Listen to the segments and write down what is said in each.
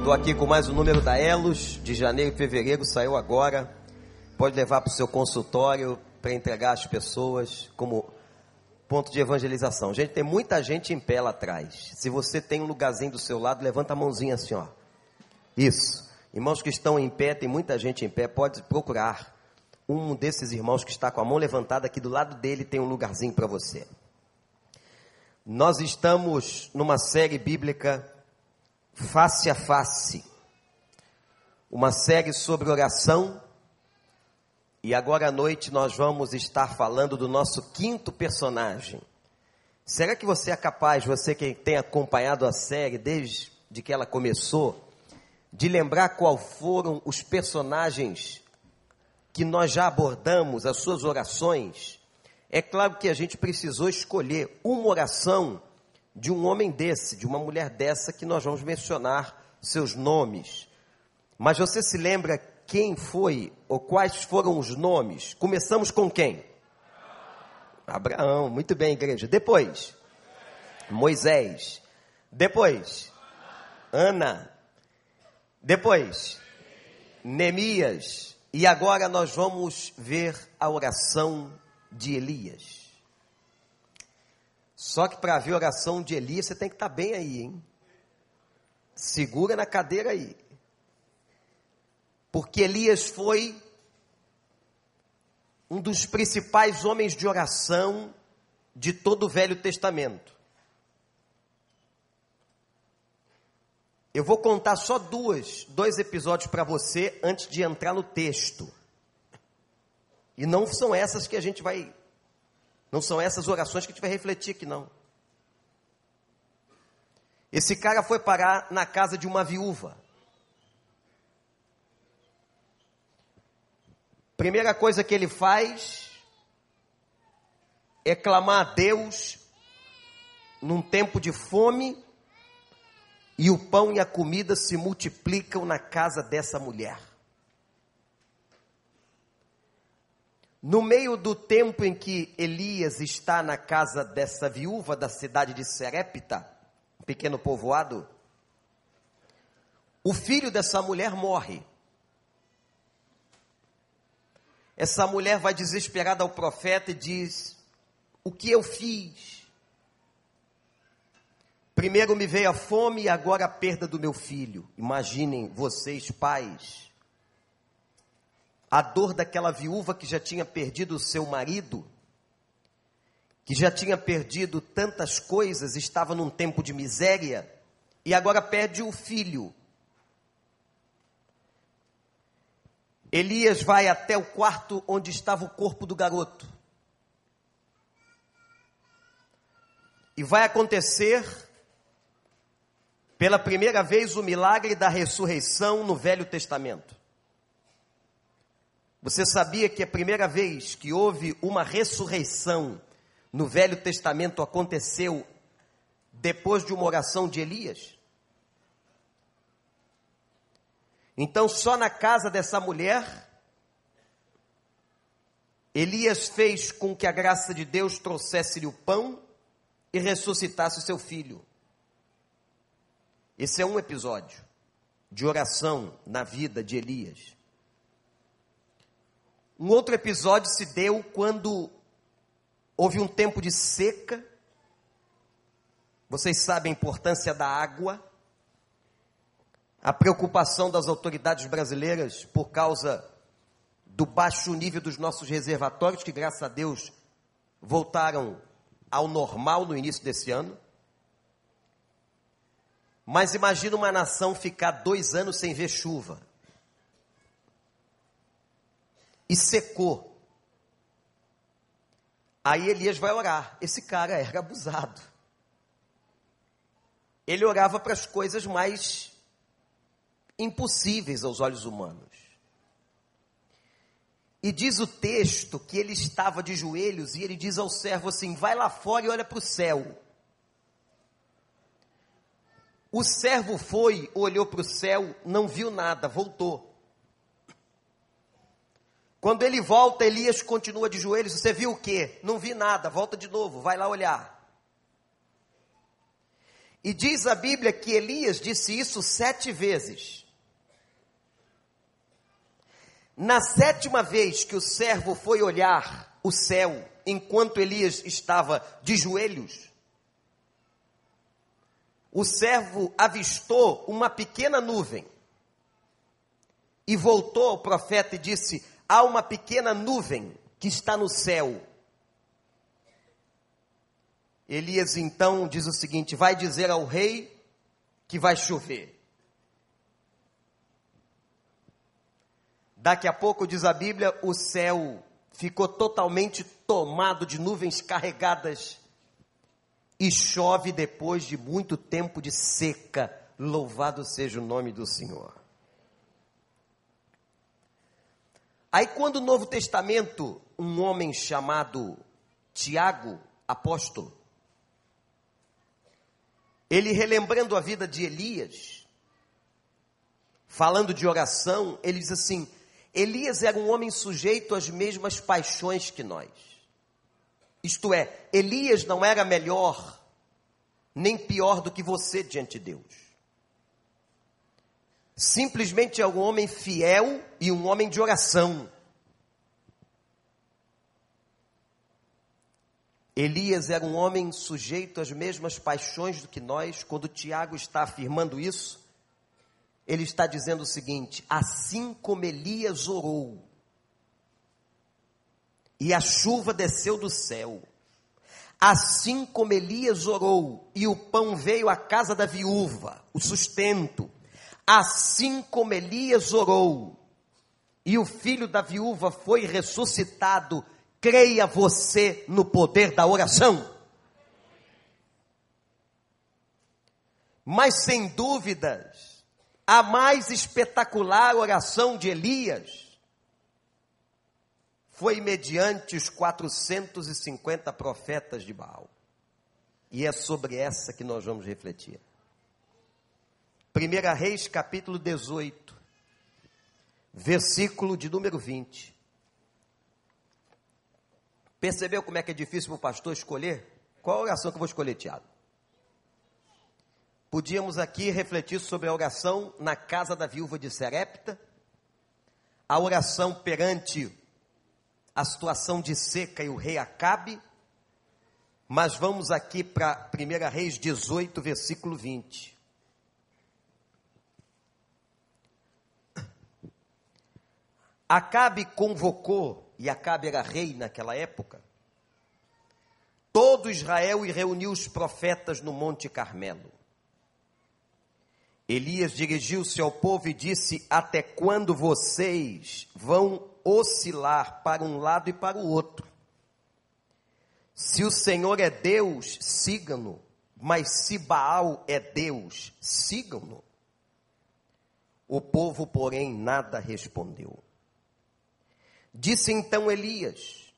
Estou aqui com mais um número da Elos, de janeiro e fevereiro, saiu agora. Pode levar para o seu consultório para entregar às pessoas como ponto de evangelização. Gente, tem muita gente em pé lá atrás. Se você tem um lugarzinho do seu lado, levanta a mãozinha assim, ó. Isso. Irmãos que estão em pé, tem muita gente em pé, pode procurar. Um desses irmãos que está com a mão levantada aqui do lado dele tem um lugarzinho para você. Nós estamos numa série bíblica Face a Face, uma série sobre oração. E agora à noite nós vamos estar falando do nosso quinto personagem. Será que você é capaz, você que tem acompanhado a série desde que ela começou, de lembrar qual foram os personagens que nós já abordamos, as suas orações? É claro que a gente precisou escolher uma oração de um homem desse, de uma mulher dessa, que nós vamos mencionar seus nomes. Mas você se lembra quem foi ou quais foram os nomes? Começamos com quem? Abraão, muito bem, igreja. Depois, Moisés. Depois, Ana. Depois, Neemias. E agora nós vamos ver a oração de Elias. Só que para ver a oração de Elias, você tem que estar tá bem aí, hein? Segura na cadeira aí. Porque Elias foi um dos principais homens de oração de todo o Velho Testamento. Eu vou contar só duas, dois episódios para você antes de entrar no texto. E não são essas que a gente vai não são essas orações que a gente vai refletir aqui, não. Esse cara foi parar na casa de uma viúva. Primeira coisa que ele faz é clamar a Deus num tempo de fome e o pão e a comida se multiplicam na casa dessa mulher. No meio do tempo em que Elias está na casa dessa viúva da cidade de Serepta, um pequeno povoado, o filho dessa mulher morre. Essa mulher vai desesperada ao profeta e diz: O que eu fiz? Primeiro me veio a fome e agora a perda do meu filho. Imaginem vocês, pais a dor daquela viúva que já tinha perdido o seu marido, que já tinha perdido tantas coisas, estava num tempo de miséria e agora perde o filho. Elias vai até o quarto onde estava o corpo do garoto. E vai acontecer pela primeira vez o milagre da ressurreição no Velho Testamento. Você sabia que a primeira vez que houve uma ressurreição no Velho Testamento aconteceu depois de uma oração de Elias? Então, só na casa dessa mulher, Elias fez com que a graça de Deus trouxesse-lhe o pão e ressuscitasse o seu filho. Esse é um episódio de oração na vida de Elias. Um outro episódio se deu quando houve um tempo de seca. Vocês sabem a importância da água. A preocupação das autoridades brasileiras por causa do baixo nível dos nossos reservatórios, que graças a Deus voltaram ao normal no início desse ano. Mas imagina uma nação ficar dois anos sem ver chuva e secou. Aí Elias vai orar. Esse cara era abusado. Ele orava para as coisas mais impossíveis aos olhos humanos. E diz o texto que ele estava de joelhos e ele diz ao servo assim: vai lá fora e olha para o céu. O servo foi, olhou para o céu, não viu nada, voltou. Quando ele volta, Elias continua de joelhos. Você viu o quê? Não vi nada. Volta de novo, vai lá olhar. E diz a Bíblia que Elias disse isso sete vezes. Na sétima vez que o servo foi olhar o céu, enquanto Elias estava de joelhos, o servo avistou uma pequena nuvem e voltou ao profeta e disse: Há uma pequena nuvem que está no céu. Elias então diz o seguinte: Vai dizer ao rei que vai chover. Daqui a pouco, diz a Bíblia, o céu ficou totalmente tomado de nuvens carregadas e chove depois de muito tempo de seca. Louvado seja o nome do Senhor. Aí, quando o Novo Testamento, um homem chamado Tiago, apóstolo, ele relembrando a vida de Elias, falando de oração, ele diz assim: Elias era um homem sujeito às mesmas paixões que nós. Isto é, Elias não era melhor nem pior do que você diante de Deus simplesmente é um homem fiel e um homem de oração. Elias era um homem sujeito às mesmas paixões do que nós. Quando Tiago está afirmando isso, ele está dizendo o seguinte: assim como Elias orou, e a chuva desceu do céu, assim como Elias orou, e o pão veio à casa da viúva, o sustento, Assim como Elias orou e o filho da viúva foi ressuscitado, creia você no poder da oração. Mas sem dúvidas, a mais espetacular oração de Elias foi mediante os 450 profetas de Baal. E é sobre essa que nós vamos refletir. 1 Reis capítulo 18, versículo de número 20. Percebeu como é que é difícil para o pastor escolher? Qual a oração que eu vou escolher, Tiago? Podíamos aqui refletir sobre a oração na casa da viúva de Serepta, a oração perante a situação de seca e o rei Acabe, mas vamos aqui para 1 Reis 18, versículo 20. Acabe convocou, e Acabe era rei naquela época, todo Israel e reuniu os profetas no Monte Carmelo. Elias dirigiu-se ao povo e disse: Até quando vocês vão oscilar para um lado e para o outro? Se o Senhor é Deus, sigam-no, mas se Baal é Deus, sigam-no. O povo, porém, nada respondeu. Disse então Elias: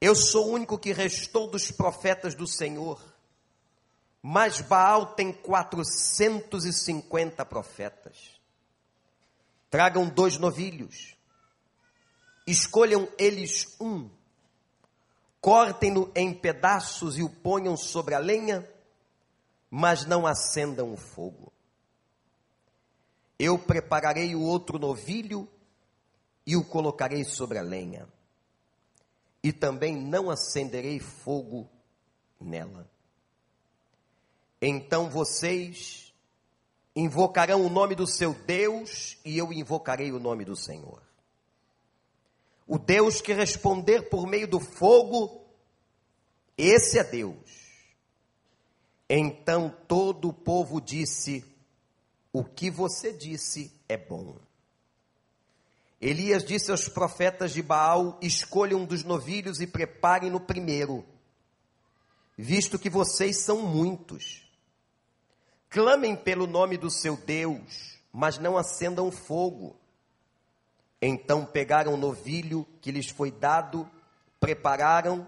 Eu sou o único que restou dos profetas do Senhor, mas Baal tem 450 profetas. Tragam dois novilhos, escolham eles um, cortem-no em pedaços e o ponham sobre a lenha, mas não acendam o fogo. Eu prepararei o outro novilho e o colocarei sobre a lenha, e também não acenderei fogo nela. Então vocês invocarão o nome do seu Deus, e eu invocarei o nome do Senhor. O Deus que responder por meio do fogo, esse é Deus. Então todo o povo disse: O que você disse é bom. Elias disse aos profetas de Baal: Escolham um dos novilhos e preparem no primeiro, visto que vocês são muitos. Clamem pelo nome do seu Deus, mas não acendam fogo. Então pegaram o novilho que lhes foi dado, prepararam,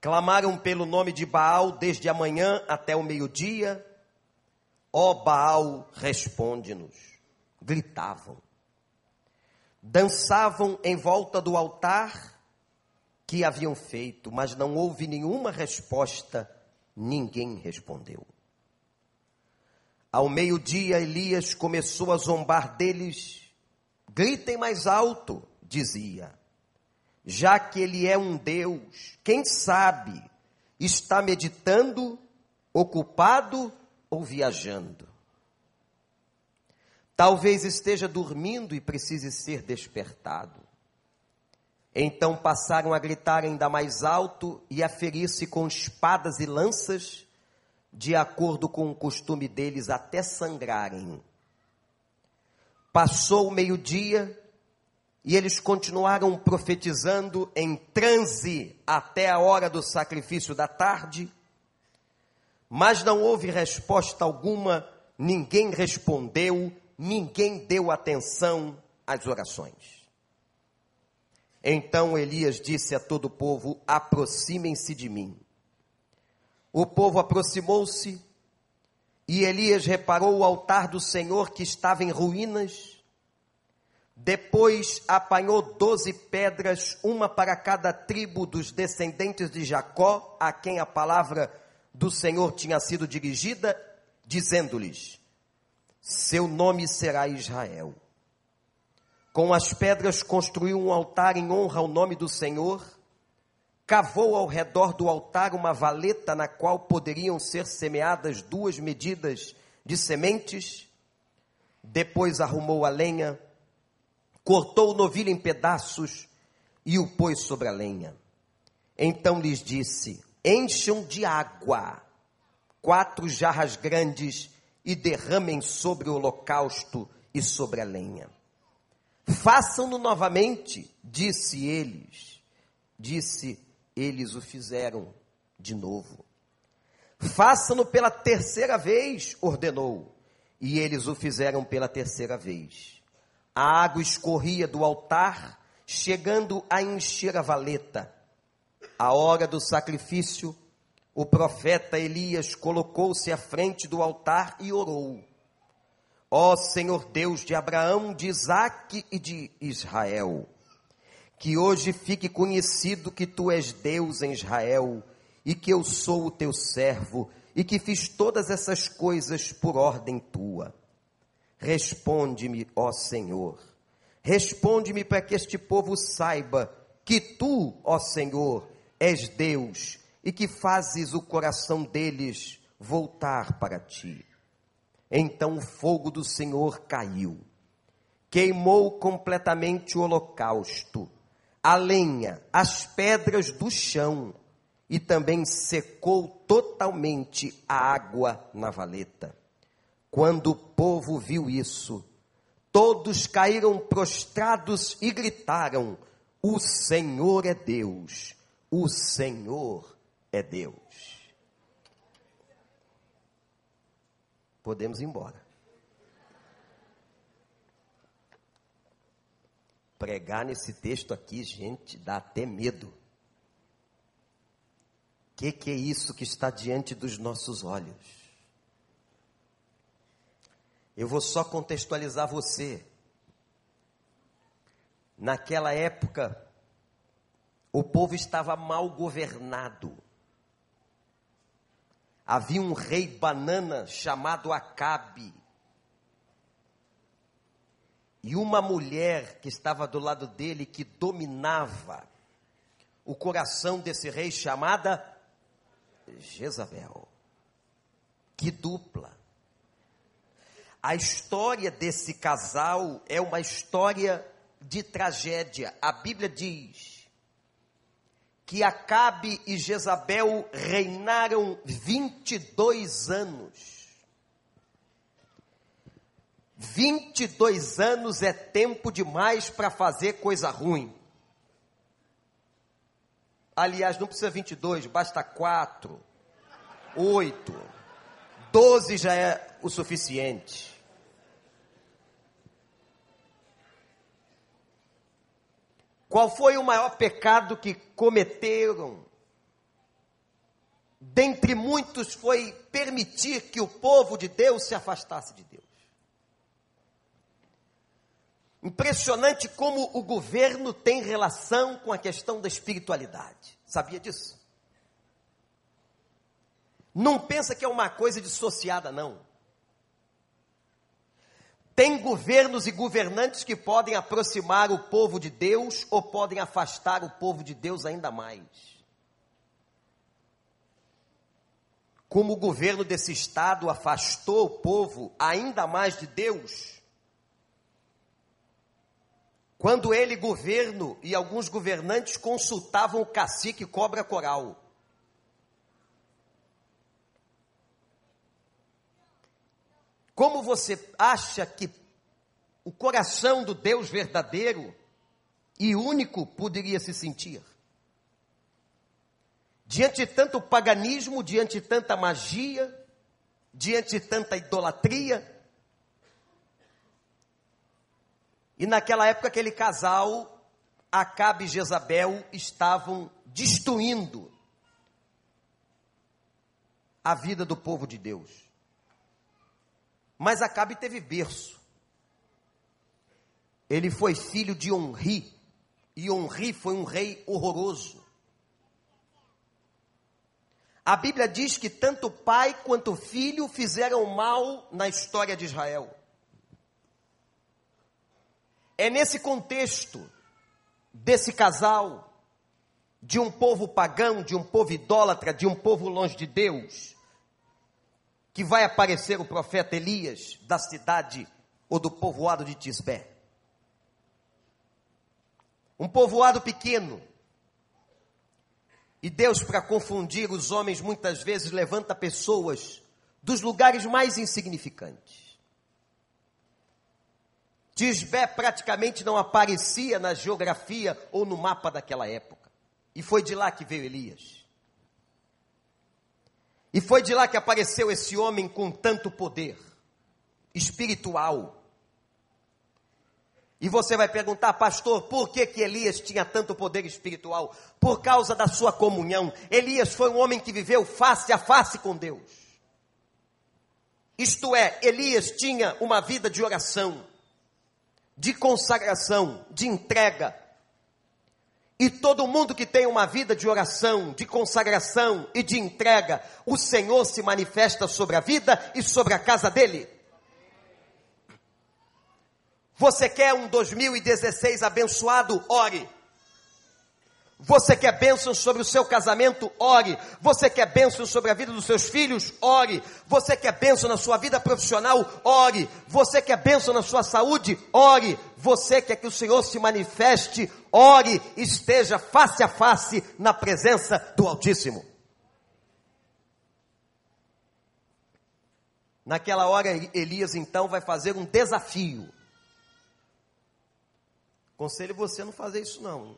clamaram pelo nome de Baal desde a manhã até o meio-dia. Ó Baal, responde-nos. Gritavam dançavam em volta do altar que haviam feito, mas não houve nenhuma resposta ninguém respondeu. Ao meio-dia, Elias começou a zombar deles. Gritem mais alto, dizia. Já que ele é um Deus, quem sabe está meditando, ocupado ou viajando. Talvez esteja dormindo e precise ser despertado. Então passaram a gritar ainda mais alto e a ferir-se com espadas e lanças, de acordo com o costume deles, até sangrarem. Passou o meio-dia e eles continuaram profetizando em transe até a hora do sacrifício da tarde, mas não houve resposta alguma, ninguém respondeu, ninguém deu atenção às orações. Então Elias disse a todo o povo: aproximem-se de mim. O povo aproximou-se e Elias reparou o altar do Senhor que estava em ruínas. Depois apanhou doze pedras, uma para cada tribo dos descendentes de Jacó, a quem a palavra do Senhor tinha sido dirigida, dizendo-lhes: Seu nome será Israel. Com as pedras construiu um altar em honra ao nome do Senhor cavou ao redor do altar uma valeta na qual poderiam ser semeadas duas medidas de sementes. Depois arrumou a lenha, cortou o novilho em pedaços e o pôs sobre a lenha. Então lhes disse: Encham de água quatro jarras grandes e derramem sobre o holocausto e sobre a lenha. Façam-no novamente, disse eles. Disse eles o fizeram de novo. Façam-no pela terceira vez, ordenou, e eles o fizeram pela terceira vez. A água escorria do altar, chegando a encher a valeta. A hora do sacrifício, o profeta Elias colocou-se à frente do altar e orou. Ó Senhor Deus de Abraão, de Isaque e de Israel, que hoje fique conhecido que tu és Deus em Israel e que eu sou o teu servo e que fiz todas essas coisas por ordem tua. Responde-me, ó Senhor. Responde-me para que este povo saiba que tu, ó Senhor, és Deus e que fazes o coração deles voltar para ti. Então o fogo do Senhor caiu, queimou completamente o holocausto a lenha, as pedras do chão, e também secou totalmente a água na valeta. Quando o povo viu isso, todos caíram prostrados e gritaram: O Senhor é Deus, o Senhor é Deus. Podemos ir embora. Pregar nesse texto aqui, gente, dá até medo. O que, que é isso que está diante dos nossos olhos? Eu vou só contextualizar você. Naquela época, o povo estava mal governado. Havia um rei banana chamado Acabe e uma mulher que estava do lado dele que dominava o coração desse rei chamada Jezabel. Que dupla. A história desse casal é uma história de tragédia. A Bíblia diz que Acabe e Jezabel reinaram 22 anos. 22 anos é tempo demais para fazer coisa ruim. Aliás, não precisa 22, basta 4, 8, 12 já é o suficiente. Qual foi o maior pecado que cometeram? Dentre muitos foi permitir que o povo de Deus se afastasse de Deus. Impressionante como o governo tem relação com a questão da espiritualidade. Sabia disso? Não pensa que é uma coisa dissociada, não. Tem governos e governantes que podem aproximar o povo de Deus ou podem afastar o povo de Deus ainda mais. Como o governo desse estado afastou o povo ainda mais de Deus, quando ele, governo e alguns governantes consultavam o cacique cobra coral. Como você acha que o coração do Deus verdadeiro e único poderia se sentir? Diante de tanto paganismo, diante de tanta magia, diante de tanta idolatria. E naquela época, aquele casal, Acabe e Jezabel, estavam destruindo a vida do povo de Deus. Mas Acabe teve berço. Ele foi filho de Onri, e Onri foi um rei horroroso. A Bíblia diz que tanto pai quanto filho fizeram mal na história de Israel. É nesse contexto desse casal, de um povo pagão, de um povo idólatra, de um povo longe de Deus, que vai aparecer o profeta Elias da cidade ou do povoado de Tisbé. Um povoado pequeno. E Deus, para confundir os homens, muitas vezes levanta pessoas dos lugares mais insignificantes. Tisbé praticamente não aparecia na geografia ou no mapa daquela época. E foi de lá que veio Elias. E foi de lá que apareceu esse homem com tanto poder espiritual. E você vai perguntar, pastor, por que, que Elias tinha tanto poder espiritual? Por causa da sua comunhão. Elias foi um homem que viveu face a face com Deus. Isto é, Elias tinha uma vida de oração, de consagração, de entrega, e todo mundo que tem uma vida de oração, de consagração e de entrega, o Senhor se manifesta sobre a vida e sobre a casa dele. Você quer um 2016 abençoado? Ore. Você quer bênção sobre o seu casamento? Ore. Você quer bênção sobre a vida dos seus filhos? Ore. Você quer bênção na sua vida profissional? Ore. Você quer bênção na sua saúde? Ore. Você quer que o Senhor se manifeste? Ore. Esteja face a face na presença do Altíssimo. Naquela hora, Elias então vai fazer um desafio. Conselho você não fazer isso não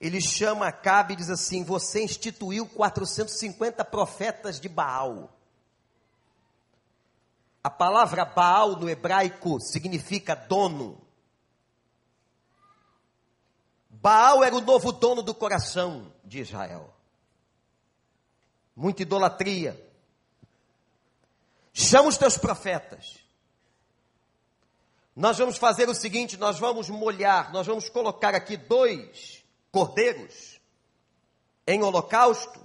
ele chama Acabe e diz assim: Você instituiu 450 profetas de Baal. A palavra Baal no hebraico significa dono. Baal era o novo dono do coração de Israel. Muita idolatria. Chama os teus profetas. Nós vamos fazer o seguinte: nós vamos molhar, nós vamos colocar aqui dois cordeiros em holocausto.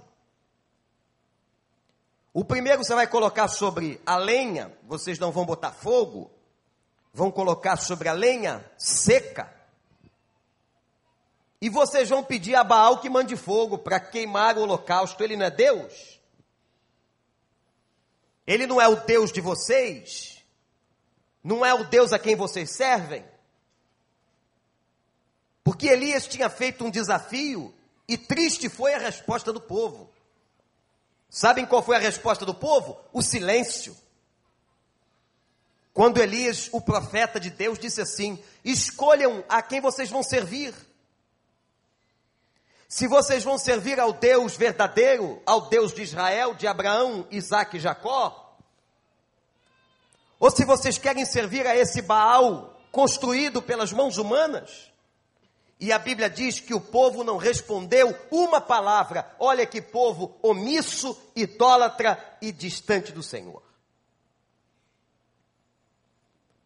O primeiro você vai colocar sobre a lenha, vocês não vão botar fogo, vão colocar sobre a lenha seca. E vocês vão pedir a Baal que mande fogo para queimar o holocausto. Ele não é Deus? Ele não é o Deus de vocês? Não é o Deus a quem vocês servem? Porque Elias tinha feito um desafio e triste foi a resposta do povo. Sabem qual foi a resposta do povo? O silêncio. Quando Elias, o profeta de Deus, disse assim: Escolham a quem vocês vão servir. Se vocês vão servir ao Deus verdadeiro, ao Deus de Israel, de Abraão, Isaac e Jacó, ou se vocês querem servir a esse Baal construído pelas mãos humanas, e a Bíblia diz que o povo não respondeu uma palavra. Olha que povo omisso, idólatra e distante do Senhor.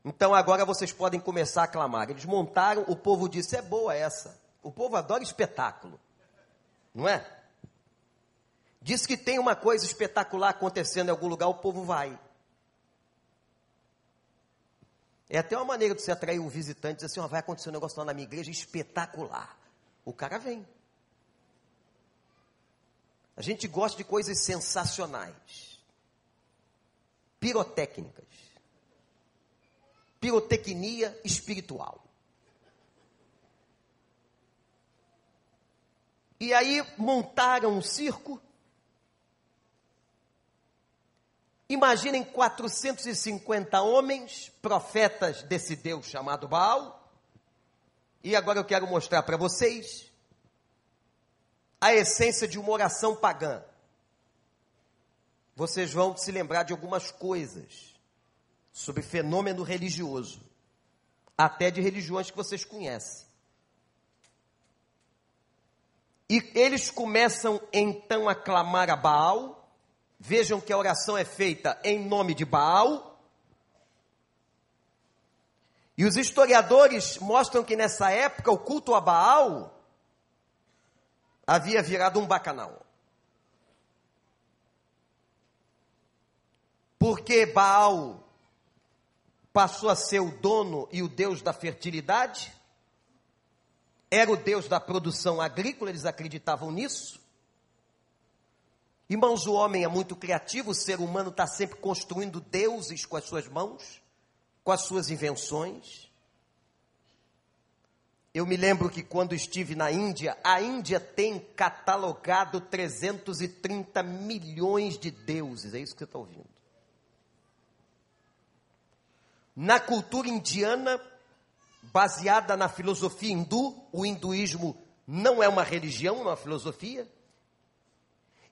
Então agora vocês podem começar a clamar. Eles montaram, o povo disse: é boa essa. O povo adora espetáculo, não é? Diz que tem uma coisa espetacular acontecendo em algum lugar, o povo vai. É até uma maneira de você atrair um visitante, dizer assim, oh, vai acontecer um negócio lá na minha igreja espetacular. O cara vem. A gente gosta de coisas sensacionais. Pirotécnicas. Pirotecnia espiritual. E aí montaram um circo Imaginem 450 homens, profetas desse Deus chamado Baal. E agora eu quero mostrar para vocês a essência de uma oração pagã. Vocês vão se lembrar de algumas coisas sobre fenômeno religioso, até de religiões que vocês conhecem. E eles começam então a clamar a Baal, Vejam que a oração é feita em nome de Baal. E os historiadores mostram que nessa época o culto a Baal havia virado um bacanal. Porque Baal passou a ser o dono e o deus da fertilidade, era o deus da produção agrícola, eles acreditavam nisso. Irmãos, o homem é muito criativo, o ser humano está sempre construindo deuses com as suas mãos, com as suas invenções. Eu me lembro que quando estive na Índia, a Índia tem catalogado 330 milhões de deuses, é isso que você está ouvindo. Na cultura indiana, baseada na filosofia hindu, o hinduísmo não é uma religião, é uma filosofia.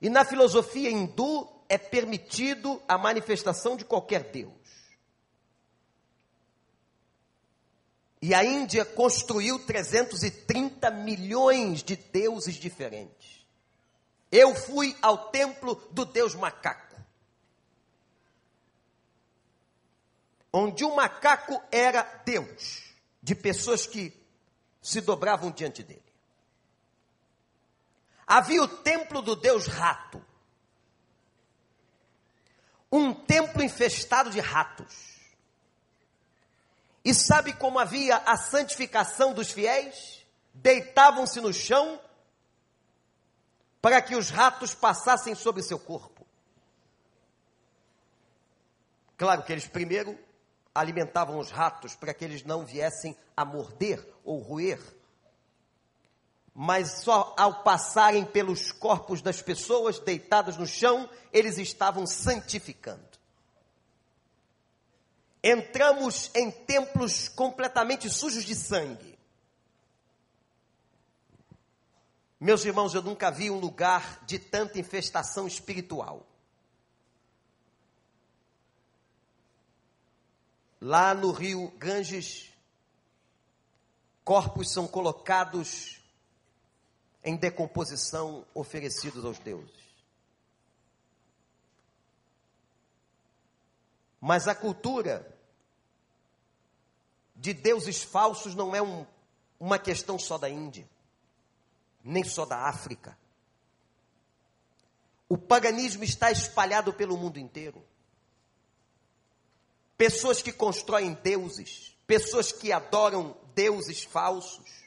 E na filosofia hindu é permitido a manifestação de qualquer Deus. E a Índia construiu 330 milhões de deuses diferentes. Eu fui ao templo do Deus macaco. Onde o macaco era Deus, de pessoas que se dobravam diante dele havia o templo do deus rato. Um templo infestado de ratos. E sabe como havia a santificação dos fiéis? Deitavam-se no chão para que os ratos passassem sobre seu corpo. Claro que eles primeiro alimentavam os ratos para que eles não viessem a morder ou roer mas só ao passarem pelos corpos das pessoas deitadas no chão, eles estavam santificando. Entramos em templos completamente sujos de sangue. Meus irmãos, eu nunca vi um lugar de tanta infestação espiritual. Lá no rio Ganges, corpos são colocados em decomposição oferecidos aos deuses. Mas a cultura de deuses falsos não é um, uma questão só da Índia, nem só da África. O paganismo está espalhado pelo mundo inteiro. Pessoas que constroem deuses, pessoas que adoram deuses falsos,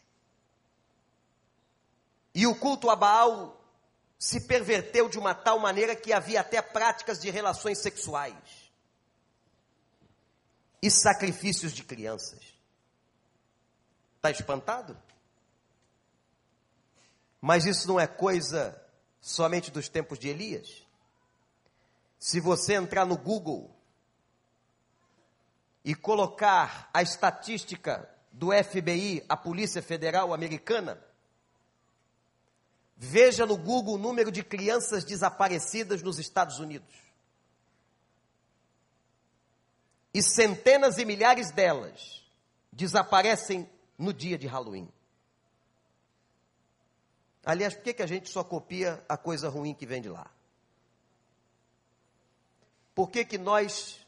e o culto a Baal se perverteu de uma tal maneira que havia até práticas de relações sexuais e sacrifícios de crianças. Está espantado? Mas isso não é coisa somente dos tempos de Elias. Se você entrar no Google e colocar a estatística do FBI, a Polícia Federal Americana, Veja no Google o número de crianças desaparecidas nos Estados Unidos. E centenas e milhares delas desaparecem no dia de Halloween. Aliás, por que, que a gente só copia a coisa ruim que vem de lá? Por que, que nós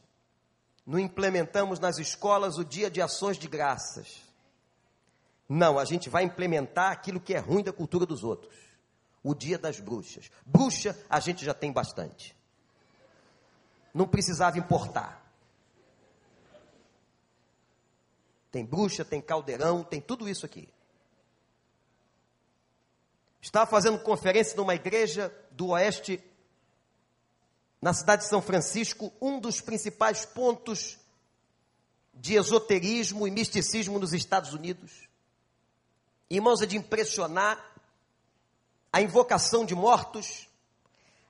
não implementamos nas escolas o dia de ações de graças? Não, a gente vai implementar aquilo que é ruim da cultura dos outros. O dia das bruxas. Bruxa a gente já tem bastante. Não precisava importar. Tem bruxa, tem caldeirão, tem tudo isso aqui. Estava fazendo conferência numa igreja do oeste, na cidade de São Francisco, um dos principais pontos de esoterismo e misticismo nos Estados Unidos. Irmãos, é de impressionar a invocação de mortos,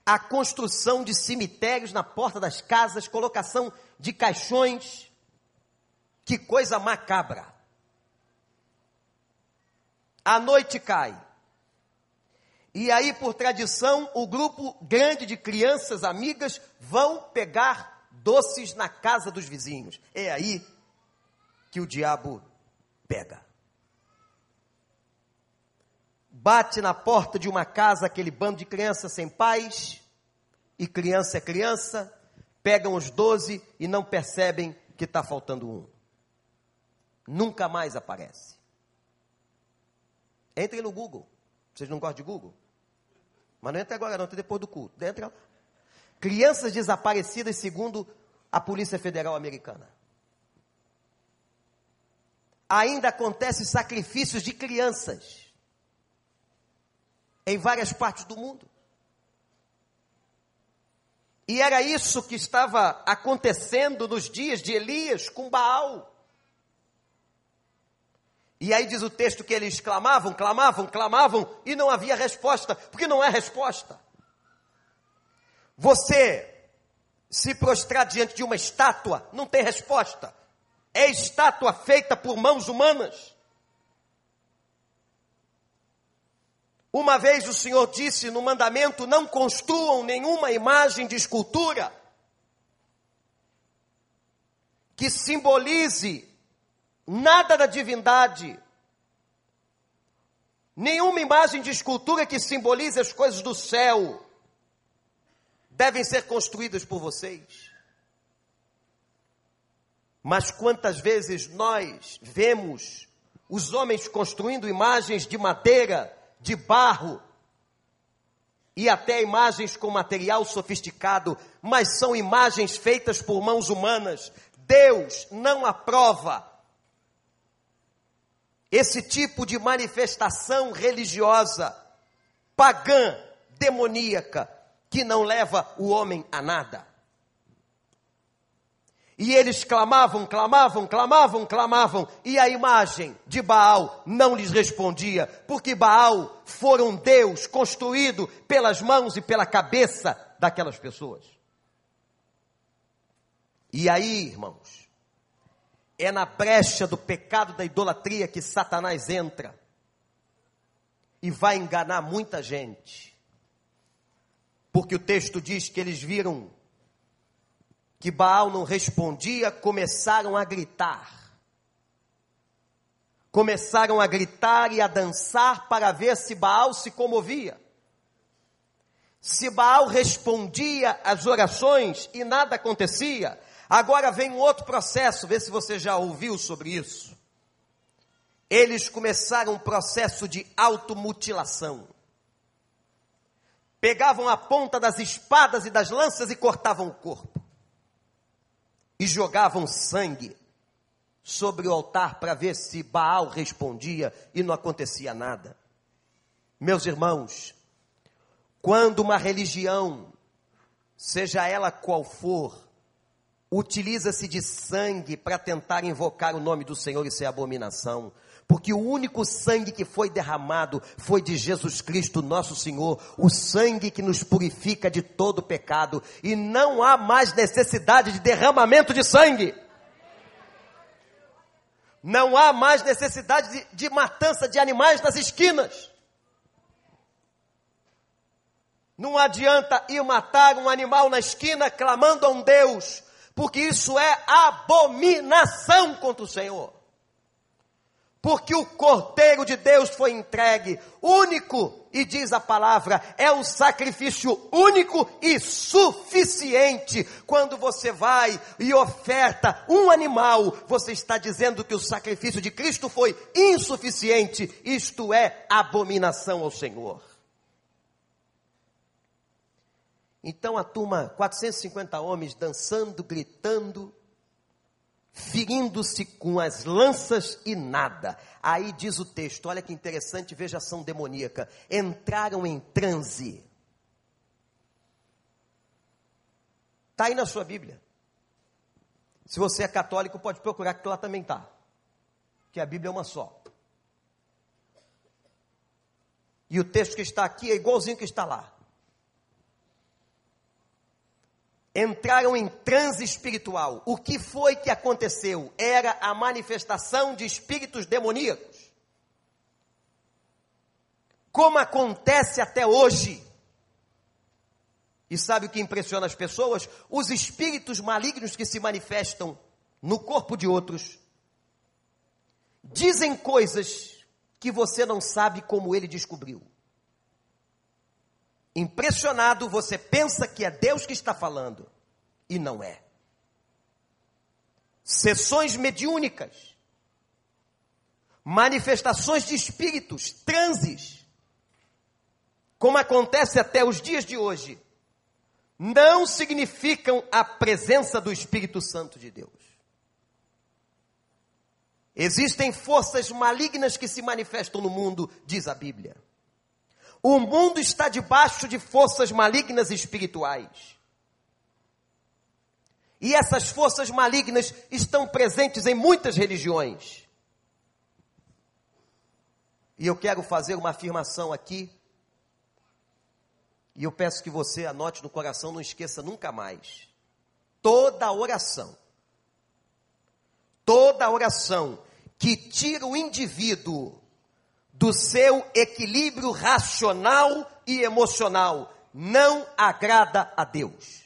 a construção de cemitérios na porta das casas, colocação de caixões. Que coisa macabra. A noite cai. E aí, por tradição, o grupo grande de crianças amigas vão pegar doces na casa dos vizinhos. É aí que o diabo pega. Bate na porta de uma casa aquele bando de crianças sem pais, e criança é criança, pegam os doze e não percebem que está faltando um. Nunca mais aparece. Entre no Google. Vocês não gostam de Google? Mas não entra agora não, entra depois do culto. Entra. Crianças desaparecidas segundo a Polícia Federal Americana ainda acontecem sacrifícios de crianças em várias partes do mundo. E era isso que estava acontecendo nos dias de Elias com Baal. E aí diz o texto que eles clamavam, clamavam, clamavam e não havia resposta, porque não é resposta. Você se prostrar diante de uma estátua, não tem resposta é estátua feita por mãos humanas. Uma vez o Senhor disse no mandamento: não construam nenhuma imagem de escultura que simbolize nada da divindade, nenhuma imagem de escultura que simbolize as coisas do céu, devem ser construídas por vocês. Mas quantas vezes nós vemos os homens construindo imagens de madeira, de barro, e até imagens com material sofisticado, mas são imagens feitas por mãos humanas. Deus não aprova esse tipo de manifestação religiosa, pagã, demoníaca, que não leva o homem a nada. E eles clamavam, clamavam, clamavam, clamavam, e a imagem de Baal não lhes respondia, porque Baal fora um Deus construído pelas mãos e pela cabeça daquelas pessoas. E aí, irmãos, é na brecha do pecado da idolatria que Satanás entra e vai enganar muita gente. Porque o texto diz que eles viram que Baal não respondia, começaram a gritar. Começaram a gritar e a dançar para ver se Baal se comovia. Se Baal respondia às orações e nada acontecia, agora vem um outro processo, vê se você já ouviu sobre isso. Eles começaram um processo de automutilação. Pegavam a ponta das espadas e das lanças e cortavam o corpo e jogavam sangue sobre o altar para ver se Baal respondia e não acontecia nada. Meus irmãos, quando uma religião, seja ela qual for, utiliza-se de sangue para tentar invocar o nome do Senhor, isso é abominação. Porque o único sangue que foi derramado foi de Jesus Cristo, nosso Senhor, o sangue que nos purifica de todo pecado, e não há mais necessidade de derramamento de sangue. Não há mais necessidade de, de matança de animais nas esquinas. Não adianta ir matar um animal na esquina clamando a um Deus, porque isso é abominação contra o Senhor porque o Cordeiro de Deus foi entregue, único, e diz a palavra, é o sacrifício único e suficiente. Quando você vai e oferta um animal, você está dizendo que o sacrifício de Cristo foi insuficiente, isto é abominação ao Senhor. Então a turma, 450 homens dançando, gritando, ferindo-se com as lanças e nada. Aí diz o texto, olha que interessante, veja ação demoníaca. Entraram em transe. Está aí na sua Bíblia. Se você é católico, pode procurar que lá também está. Que a Bíblia é uma só. E o texto que está aqui é igualzinho que está lá. Entraram em transe espiritual. O que foi que aconteceu? Era a manifestação de espíritos demoníacos. Como acontece até hoje. E sabe o que impressiona as pessoas? Os espíritos malignos que se manifestam no corpo de outros dizem coisas que você não sabe como ele descobriu. Impressionado, você pensa que é Deus que está falando e não é. Sessões mediúnicas, manifestações de espíritos, transes, como acontece até os dias de hoje, não significam a presença do Espírito Santo de Deus. Existem forças malignas que se manifestam no mundo, diz a Bíblia. O mundo está debaixo de forças malignas espirituais. E essas forças malignas estão presentes em muitas religiões. E eu quero fazer uma afirmação aqui. E eu peço que você anote no coração, não esqueça nunca mais. Toda oração toda oração que tira o indivíduo do seu equilíbrio racional e emocional não agrada a Deus.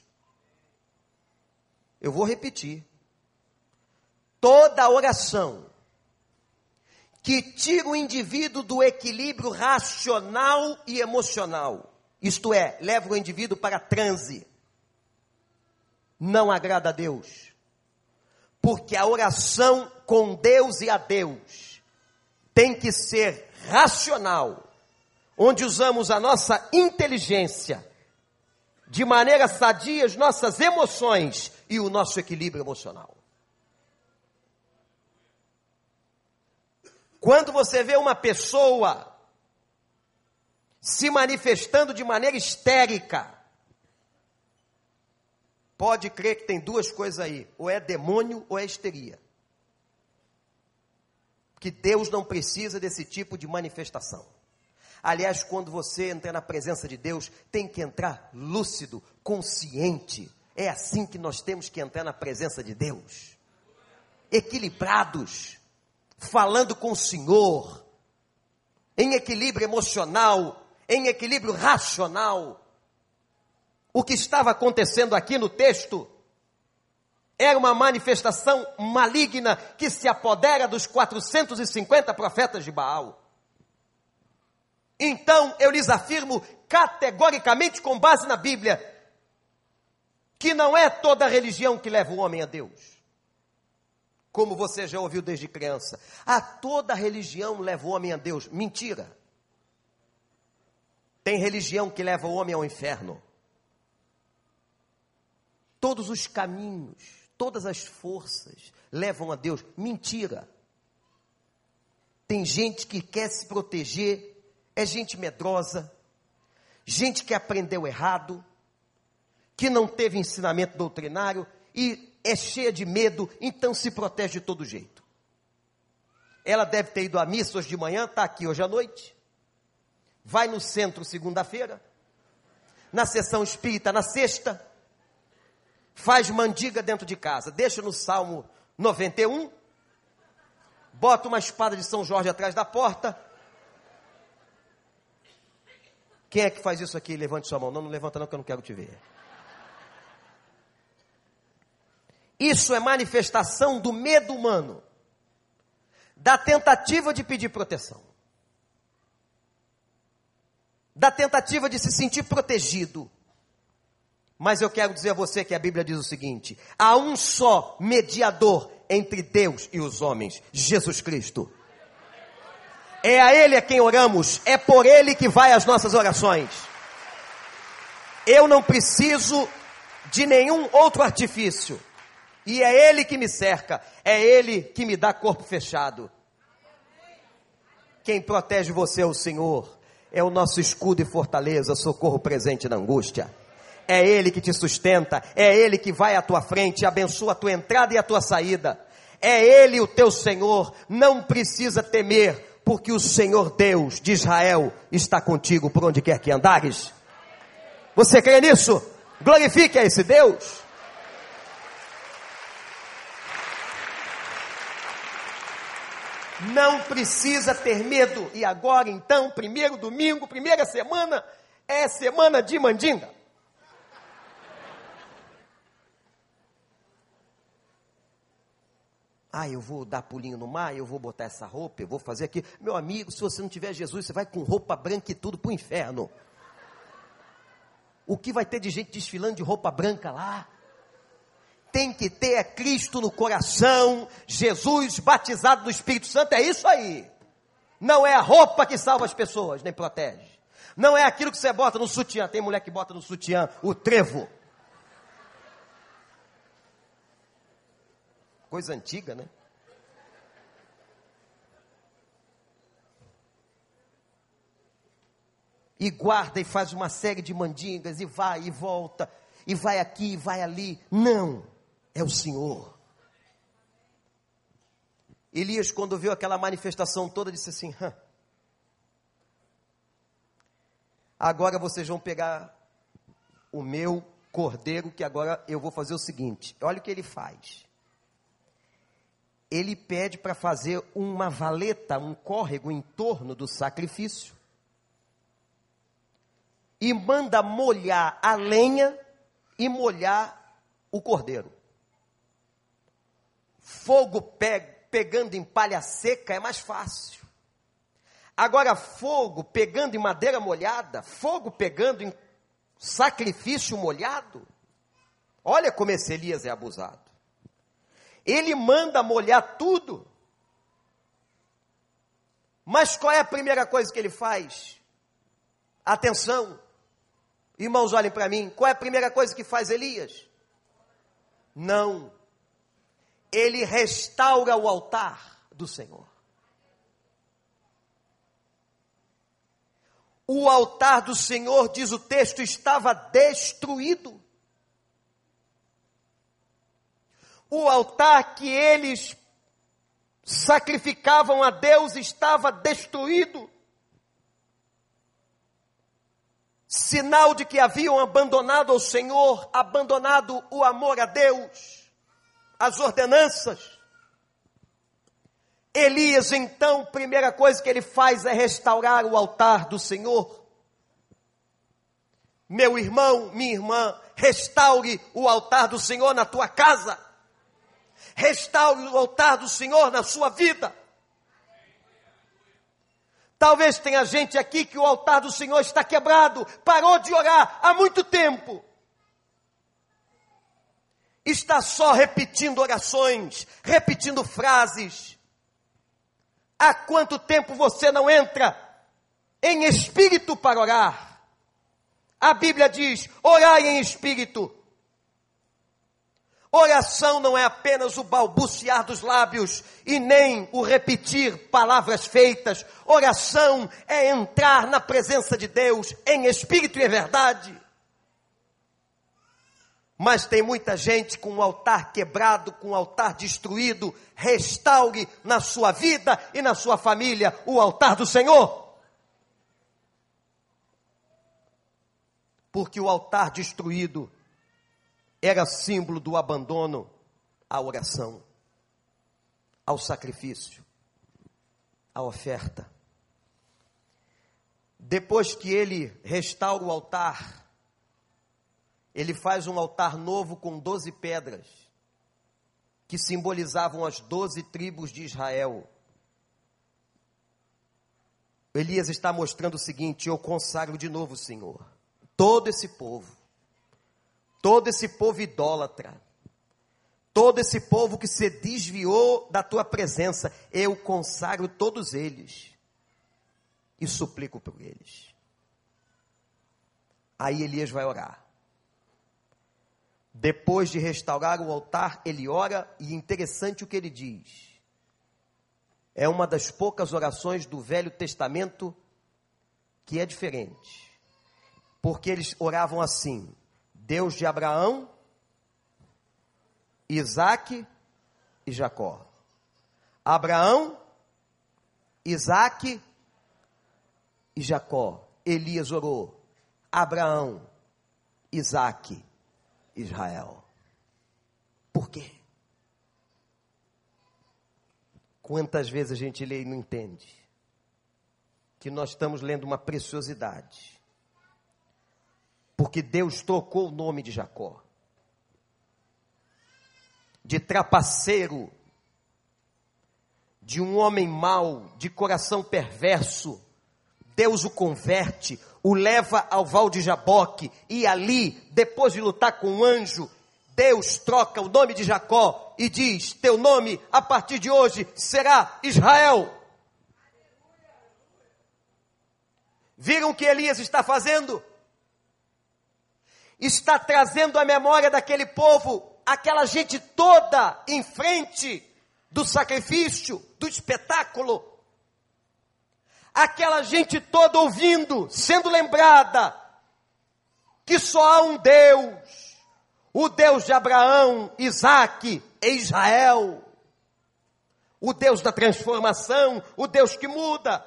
Eu vou repetir. Toda oração que tira o indivíduo do equilíbrio racional e emocional, isto é, leva o indivíduo para transe, não agrada a Deus porque a oração com Deus e a Deus tem que ser racional, onde usamos a nossa inteligência, de maneira sadia, as nossas emoções e o nosso equilíbrio emocional. Quando você vê uma pessoa se manifestando de maneira histérica, pode crer que tem duas coisas aí: ou é demônio ou é histeria. Que Deus não precisa desse tipo de manifestação. Aliás, quando você entra na presença de Deus, tem que entrar lúcido, consciente. É assim que nós temos que entrar na presença de Deus. Equilibrados, falando com o Senhor, em equilíbrio emocional, em equilíbrio racional o que estava acontecendo aqui no texto era uma manifestação maligna que se apodera dos 450 profetas de Baal. Então eu lhes afirmo categoricamente, com base na Bíblia, que não é toda religião que leva o homem a Deus. Como você já ouviu desde criança. A toda religião leva o homem a Deus. Mentira. Tem religião que leva o homem ao inferno todos os caminhos, todas as forças levam a Deus. Mentira. Tem gente que quer se proteger, é gente medrosa, gente que aprendeu errado, que não teve ensinamento doutrinário e é cheia de medo, então se protege de todo jeito. Ela deve ter ido à missa hoje de manhã, está aqui hoje à noite. Vai no centro segunda-feira, na sessão espírita na sexta, faz mandiga dentro de casa, deixa no Salmo 91, bota uma espada de São Jorge atrás da porta. Quem é que faz isso aqui? Levante sua mão. Não, não levanta não que eu não quero te ver. Isso é manifestação do medo humano, da tentativa de pedir proteção, da tentativa de se sentir protegido, mas eu quero dizer a você que a Bíblia diz o seguinte: há um só mediador entre Deus e os homens, Jesus Cristo. É a Ele a quem oramos, é por Ele que vai as nossas orações. Eu não preciso de nenhum outro artifício. E é Ele que me cerca, é Ele que me dá corpo fechado. Quem protege você é o Senhor, é o nosso escudo e fortaleza, socorro presente na angústia. É Ele que te sustenta, é Ele que vai à tua frente, abençoa a tua entrada e a tua saída. É Ele o teu Senhor, não precisa temer, porque o Senhor Deus de Israel está contigo por onde quer que andares. Você crê nisso? Glorifique a esse Deus. Não precisa ter medo. E agora, então, primeiro domingo, primeira semana, é semana de mandinga. Ah, eu vou dar pulinho no mar, eu vou botar essa roupa, eu vou fazer aqui. Meu amigo, se você não tiver Jesus, você vai com roupa branca e tudo para o inferno. O que vai ter de gente desfilando de roupa branca lá? Tem que ter é Cristo no coração, Jesus batizado no Espírito Santo, é isso aí. Não é a roupa que salva as pessoas, nem protege. Não é aquilo que você bota no sutiã. Tem mulher que bota no sutiã o trevo. Coisa antiga, né? E guarda e faz uma série de mandingas e vai e volta, e vai aqui e vai ali. Não, é o Senhor. Elias, quando viu aquela manifestação toda, disse assim: Hã, agora vocês vão pegar o meu cordeiro, que agora eu vou fazer o seguinte: olha o que ele faz ele pede para fazer uma valeta, um córrego em torno do sacrifício. E manda molhar a lenha e molhar o cordeiro. Fogo pe pegando em palha seca é mais fácil. Agora, fogo pegando em madeira molhada, fogo pegando em sacrifício molhado. Olha como esse Elias é abusado. Ele manda molhar tudo. Mas qual é a primeira coisa que ele faz? Atenção. Irmãos, olhem para mim. Qual é a primeira coisa que faz Elias? Não. Ele restaura o altar do Senhor. O altar do Senhor, diz o texto, estava destruído. O altar que eles sacrificavam a Deus estava destruído. Sinal de que haviam abandonado o Senhor, abandonado o amor a Deus, as ordenanças. Elias, então, primeira coisa que ele faz é restaurar o altar do Senhor. Meu irmão, minha irmã, restaure o altar do Senhor na tua casa restaure o altar do Senhor na sua vida. Talvez tenha gente aqui que o altar do Senhor está quebrado, parou de orar há muito tempo. Está só repetindo orações, repetindo frases. Há quanto tempo você não entra em espírito para orar? A Bíblia diz: orai em espírito, Oração não é apenas o balbuciar dos lábios e nem o repetir palavras feitas. Oração é entrar na presença de Deus em espírito e em verdade. Mas tem muita gente com o altar quebrado, com o altar destruído. Restaure na sua vida e na sua família o altar do Senhor. Porque o altar destruído era símbolo do abandono à oração, ao sacrifício, à oferta. Depois que ele restaura o altar, ele faz um altar novo com doze pedras, que simbolizavam as doze tribos de Israel. Elias está mostrando o seguinte: eu consagro de novo, Senhor, todo esse povo todo esse povo idólatra, todo esse povo que se desviou da tua presença, eu consagro todos eles e suplico por eles. Aí Elias vai orar. Depois de restaurar o altar, ele ora e interessante o que ele diz. É uma das poucas orações do Velho Testamento que é diferente. Porque eles oravam assim: Deus de Abraão, Isaac e Jacó. Abraão, Isaac e Jacó. Elias orou. Abraão, Isaac, Israel. Por quê? Quantas vezes a gente lê e não entende? Que nós estamos lendo uma preciosidade. Porque Deus trocou o nome de Jacó. De trapaceiro, de um homem mau, de coração perverso, Deus o converte, o leva ao Val de Jaboque, e ali, depois de lutar com o um anjo, Deus troca o nome de Jacó e diz: Teu nome a partir de hoje será Israel. Viram o que Elias está fazendo? Está trazendo à memória daquele povo, aquela gente toda em frente do sacrifício, do espetáculo. Aquela gente toda ouvindo, sendo lembrada que só há um Deus, o Deus de Abraão, Isaac e Israel, o Deus da transformação, o Deus que muda.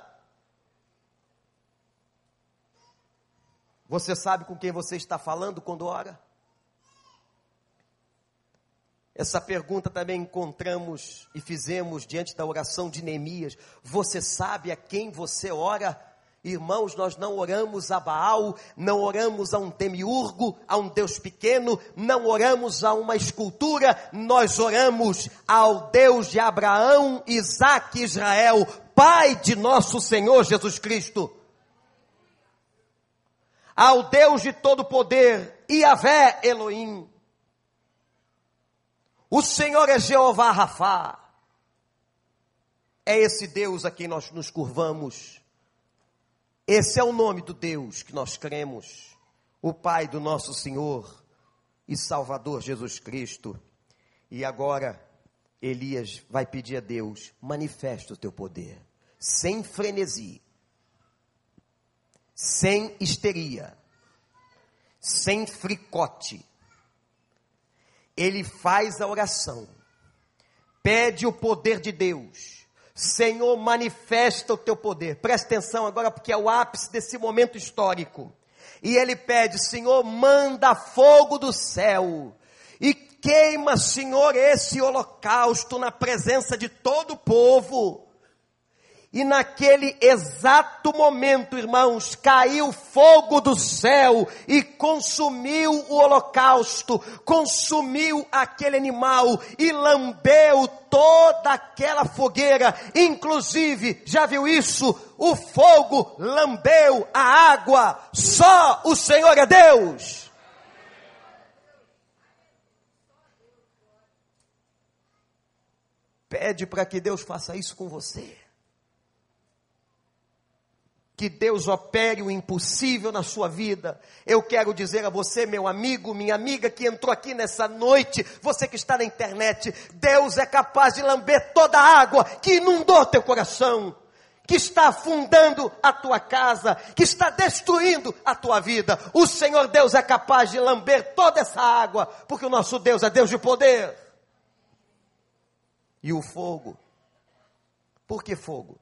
Você sabe com quem você está falando quando ora? Essa pergunta também encontramos e fizemos diante da oração de Neemias. Você sabe a quem você ora? Irmãos, nós não oramos a Baal, não oramos a um demiurgo, a um Deus pequeno, não oramos a uma escultura, nós oramos ao Deus de Abraão, Isaac e Israel, Pai de nosso Senhor Jesus Cristo. Ao Deus de todo poder, Yahvé Elohim. O Senhor é Jeová Rafá. É esse Deus a quem nós nos curvamos. Esse é o nome do Deus que nós cremos. O Pai do nosso Senhor e Salvador Jesus Cristo. E agora, Elias vai pedir a Deus: manifesta o teu poder, sem frenesi, sem histeria, sem fricote ele faz a oração, pede o poder de Deus. Senhor, manifesta o teu poder. Presta atenção agora, porque é o ápice desse momento histórico. E ele pede: Senhor, manda fogo do céu e queima, Senhor, esse holocausto na presença de todo o povo. E naquele exato momento, irmãos, caiu fogo do céu e consumiu o holocausto, consumiu aquele animal e lambeu toda aquela fogueira. Inclusive, já viu isso? O fogo lambeu a água. Só o Senhor é Deus. Pede para que Deus faça isso com você que Deus opere o impossível na sua vida. Eu quero dizer a você, meu amigo, minha amiga que entrou aqui nessa noite, você que está na internet, Deus é capaz de lamber toda a água que inundou teu coração. Que está afundando a tua casa, que está destruindo a tua vida. O Senhor Deus é capaz de lamber toda essa água, porque o nosso Deus é Deus de poder. E o fogo. Por que fogo?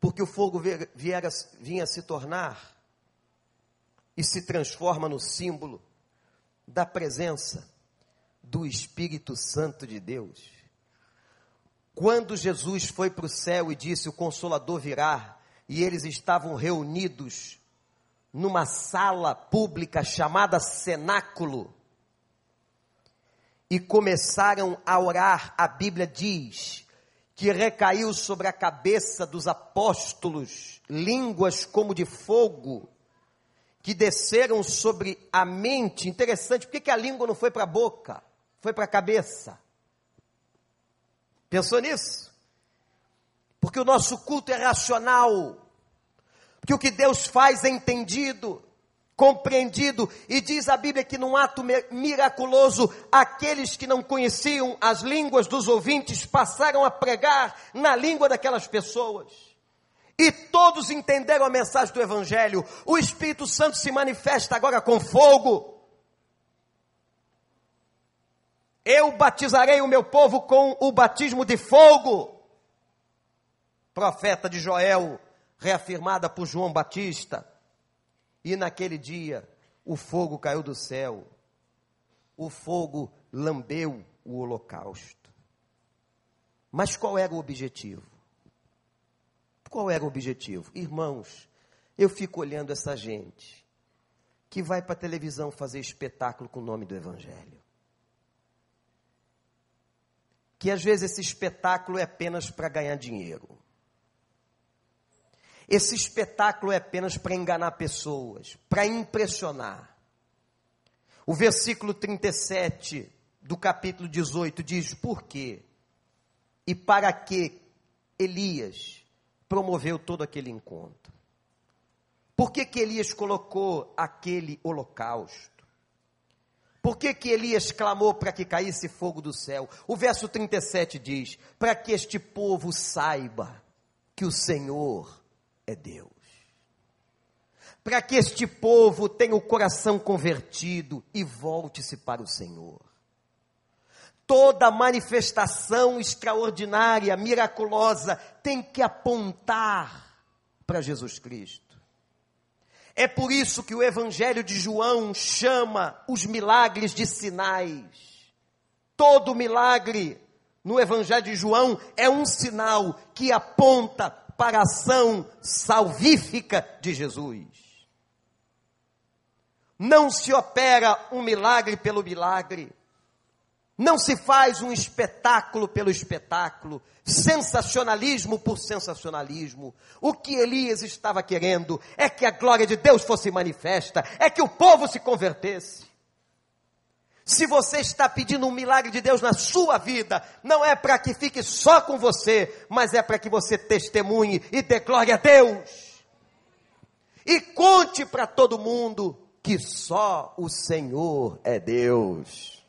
Porque o fogo viera, vinha se tornar e se transforma no símbolo da presença do Espírito Santo de Deus. Quando Jesus foi para o céu e disse: O Consolador virá, e eles estavam reunidos numa sala pública chamada cenáculo, e começaram a orar, a Bíblia diz que recaiu sobre a cabeça dos apóstolos línguas como de fogo, que desceram sobre a mente. Interessante, por que, que a língua não foi para a boca? Foi para a cabeça. Pensou nisso? Porque o nosso culto é racional. Porque o que Deus faz é entendido, compreendido, e diz a Bíblia que num ato miraculoso, aqueles que não conheciam as línguas dos ouvintes passaram a pregar na língua daquelas pessoas. E todos entenderam a mensagem do Evangelho. O Espírito Santo se manifesta agora com fogo. Eu batizarei o meu povo com o batismo de fogo. Profeta de Joel, reafirmada por João Batista. E naquele dia, o fogo caiu do céu, o fogo lambeu o holocausto. Mas qual era o objetivo? Qual era o objetivo? Irmãos, eu fico olhando essa gente que vai para a televisão fazer espetáculo com o nome do Evangelho. Que às vezes esse espetáculo é apenas para ganhar dinheiro. Esse espetáculo é apenas para enganar pessoas, para impressionar. O versículo 37 do capítulo 18 diz: Por quê? E para que Elias promoveu todo aquele encontro? Por que, que Elias colocou aquele holocausto? Por que, que Elias clamou para que caísse fogo do céu? O verso 37 diz: Para que este povo saiba que o Senhor é Deus. Para que este povo tenha o coração convertido e volte-se para o Senhor. Toda manifestação extraordinária, miraculosa, tem que apontar para Jesus Cristo. É por isso que o Evangelho de João chama os milagres de sinais. Todo milagre no Evangelho de João é um sinal que aponta para salvífica de Jesus. Não se opera um milagre pelo milagre. Não se faz um espetáculo pelo espetáculo, sensacionalismo por sensacionalismo. O que Elias estava querendo é que a glória de Deus fosse manifesta, é que o povo se convertesse. Se você está pedindo um milagre de Deus na sua vida, não é para que fique só com você, mas é para que você testemunhe e dê glória a Deus. E conte para todo mundo que só o Senhor é Deus.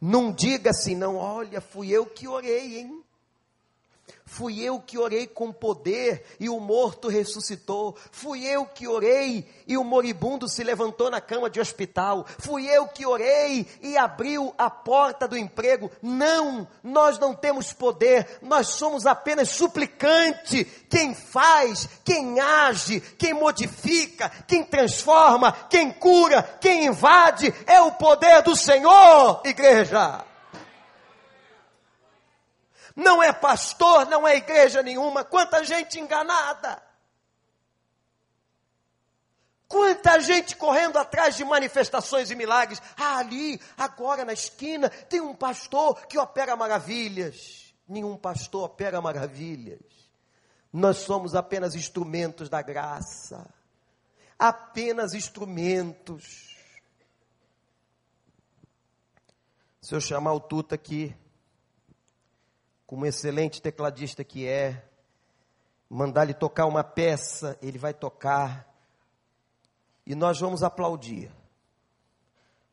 Não diga assim, não, olha, fui eu que orei, hein? Fui eu que orei com poder e o morto ressuscitou. Fui eu que orei e o moribundo se levantou na cama de hospital. Fui eu que orei e abriu a porta do emprego. Não, nós não temos poder, nós somos apenas suplicante. Quem faz, quem age, quem modifica, quem transforma, quem cura, quem invade é o poder do Senhor, igreja não é pastor, não é igreja nenhuma. Quanta gente enganada. Quanta gente correndo atrás de manifestações e milagres. Ah, ali, agora na esquina, tem um pastor que opera maravilhas. Nenhum pastor opera maravilhas. Nós somos apenas instrumentos da graça. Apenas instrumentos. Se eu chamar o Tuta aqui, como excelente tecladista que é, mandar ele tocar uma peça, ele vai tocar, e nós vamos aplaudir.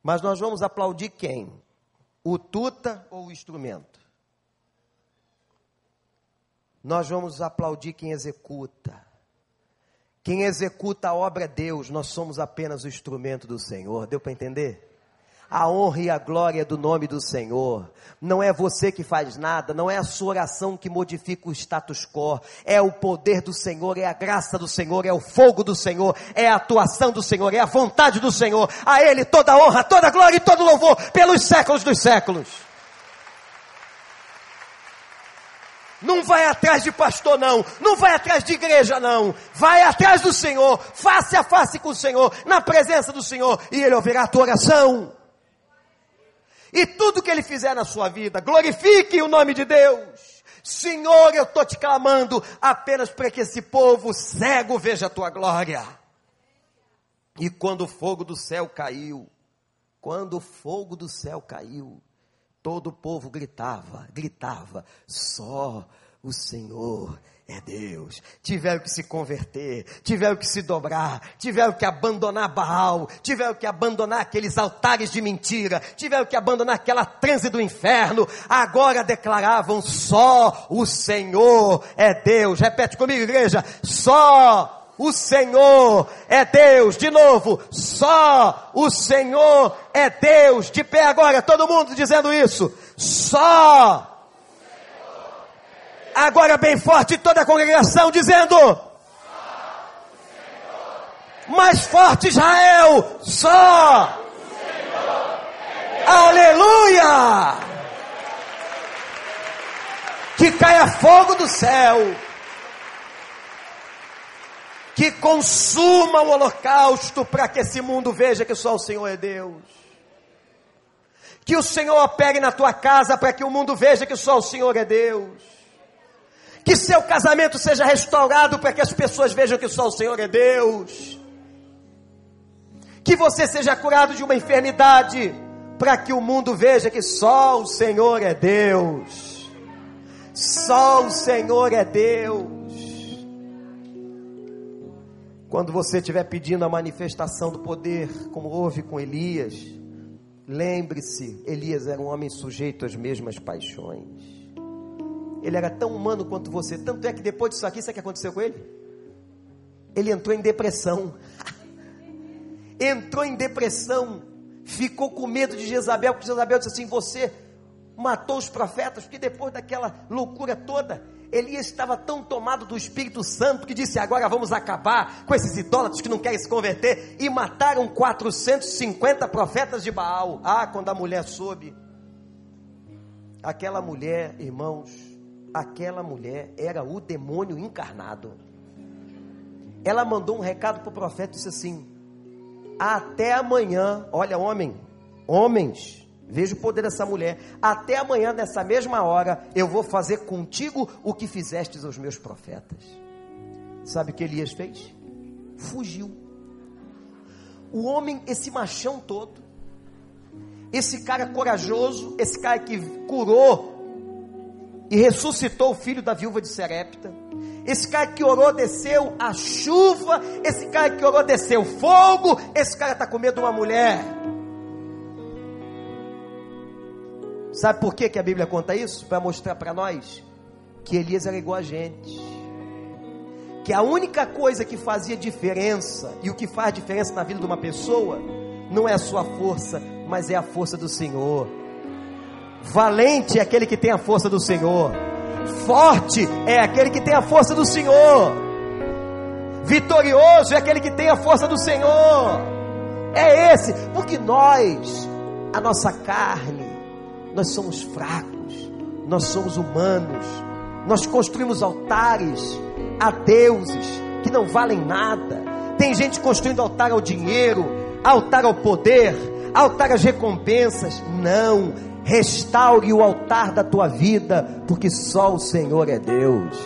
Mas nós vamos aplaudir quem? O tuta ou o instrumento? Nós vamos aplaudir quem executa. Quem executa a obra é Deus, nós somos apenas o instrumento do Senhor. Deu para entender? A honra e a glória do nome do Senhor. Não é você que faz nada, não é a sua oração que modifica o status quo, é o poder do Senhor, é a graça do Senhor, é o fogo do Senhor, é a atuação do Senhor, é a vontade do Senhor. A Ele toda honra, toda glória e todo louvor pelos séculos dos séculos. Não vai atrás de pastor, não. Não vai atrás de igreja, não. Vai atrás do Senhor, face a face com o Senhor, na presença do Senhor, e Ele ouvirá a tua oração. E tudo que ele fizer na sua vida, glorifique o nome de Deus. Senhor, eu estou te clamando apenas para que esse povo cego veja a tua glória. E quando o fogo do céu caiu, quando o fogo do céu caiu, todo o povo gritava, gritava, só o Senhor é Deus. Tiveram que se converter, tiveram que se dobrar, tiveram que abandonar Baal, tiveram que abandonar aqueles altares de mentira, tiveram que abandonar aquela transe do inferno. Agora declaravam: só o Senhor é Deus. Repete comigo, igreja: só o Senhor é Deus. De novo, só o Senhor é Deus. De pé agora, todo mundo dizendo isso. Só Agora bem forte toda a congregação dizendo: Mais forte Israel, só. Aleluia! Que caia fogo do céu. Que consuma o holocausto para que esse mundo veja que só o Senhor é Deus. Que o Senhor opere na tua casa para que o mundo veja que só o Senhor é Deus que seu casamento seja restaurado para que as pessoas vejam que só o Senhor é Deus. Que você seja curado de uma enfermidade para que o mundo veja que só o Senhor é Deus. Só o Senhor é Deus. Quando você estiver pedindo a manifestação do poder, como houve com Elias, lembre-se: Elias era um homem sujeito às mesmas paixões. Ele era tão humano quanto você. Tanto é que depois disso aqui, sabe o que aconteceu com ele? Ele entrou em depressão. entrou em depressão. Ficou com medo de Jezabel, porque Jezabel disse assim: Você matou os profetas, porque depois daquela loucura toda, Elias estava tão tomado do Espírito Santo que disse: Agora vamos acabar com esses idólatras que não querem se converter. E mataram 450 profetas de Baal. Ah, quando a mulher soube. Aquela mulher, irmãos, aquela mulher era o demônio encarnado. Ela mandou um recado para o profeta e disse assim: Até amanhã, olha, homem, homens, veja o poder dessa mulher. Até amanhã, nessa mesma hora, eu vou fazer contigo o que fizestes aos meus profetas. Sabe o que Elias fez? Fugiu. O homem, esse machão todo, esse cara corajoso, esse cara que curou e ressuscitou o filho da viúva de Serepta. Esse cara que orou desceu a chuva, esse cara que orou desceu fogo, esse cara está com medo de uma mulher. Sabe por que, que a Bíblia conta isso? Para mostrar para nós que Elias era igual a gente. Que a única coisa que fazia diferença, e o que faz diferença na vida de uma pessoa, não é a sua força, mas é a força do Senhor. Valente é aquele que tem a força do Senhor. Forte é aquele que tem a força do Senhor. Vitorioso é aquele que tem a força do Senhor. É esse, porque nós, a nossa carne, nós somos fracos, nós somos humanos, nós construímos altares a deuses que não valem nada. Tem gente construindo altar ao dinheiro, altar ao poder, altar às recompensas. Não, Restaure o altar da tua vida, porque só o Senhor é Deus.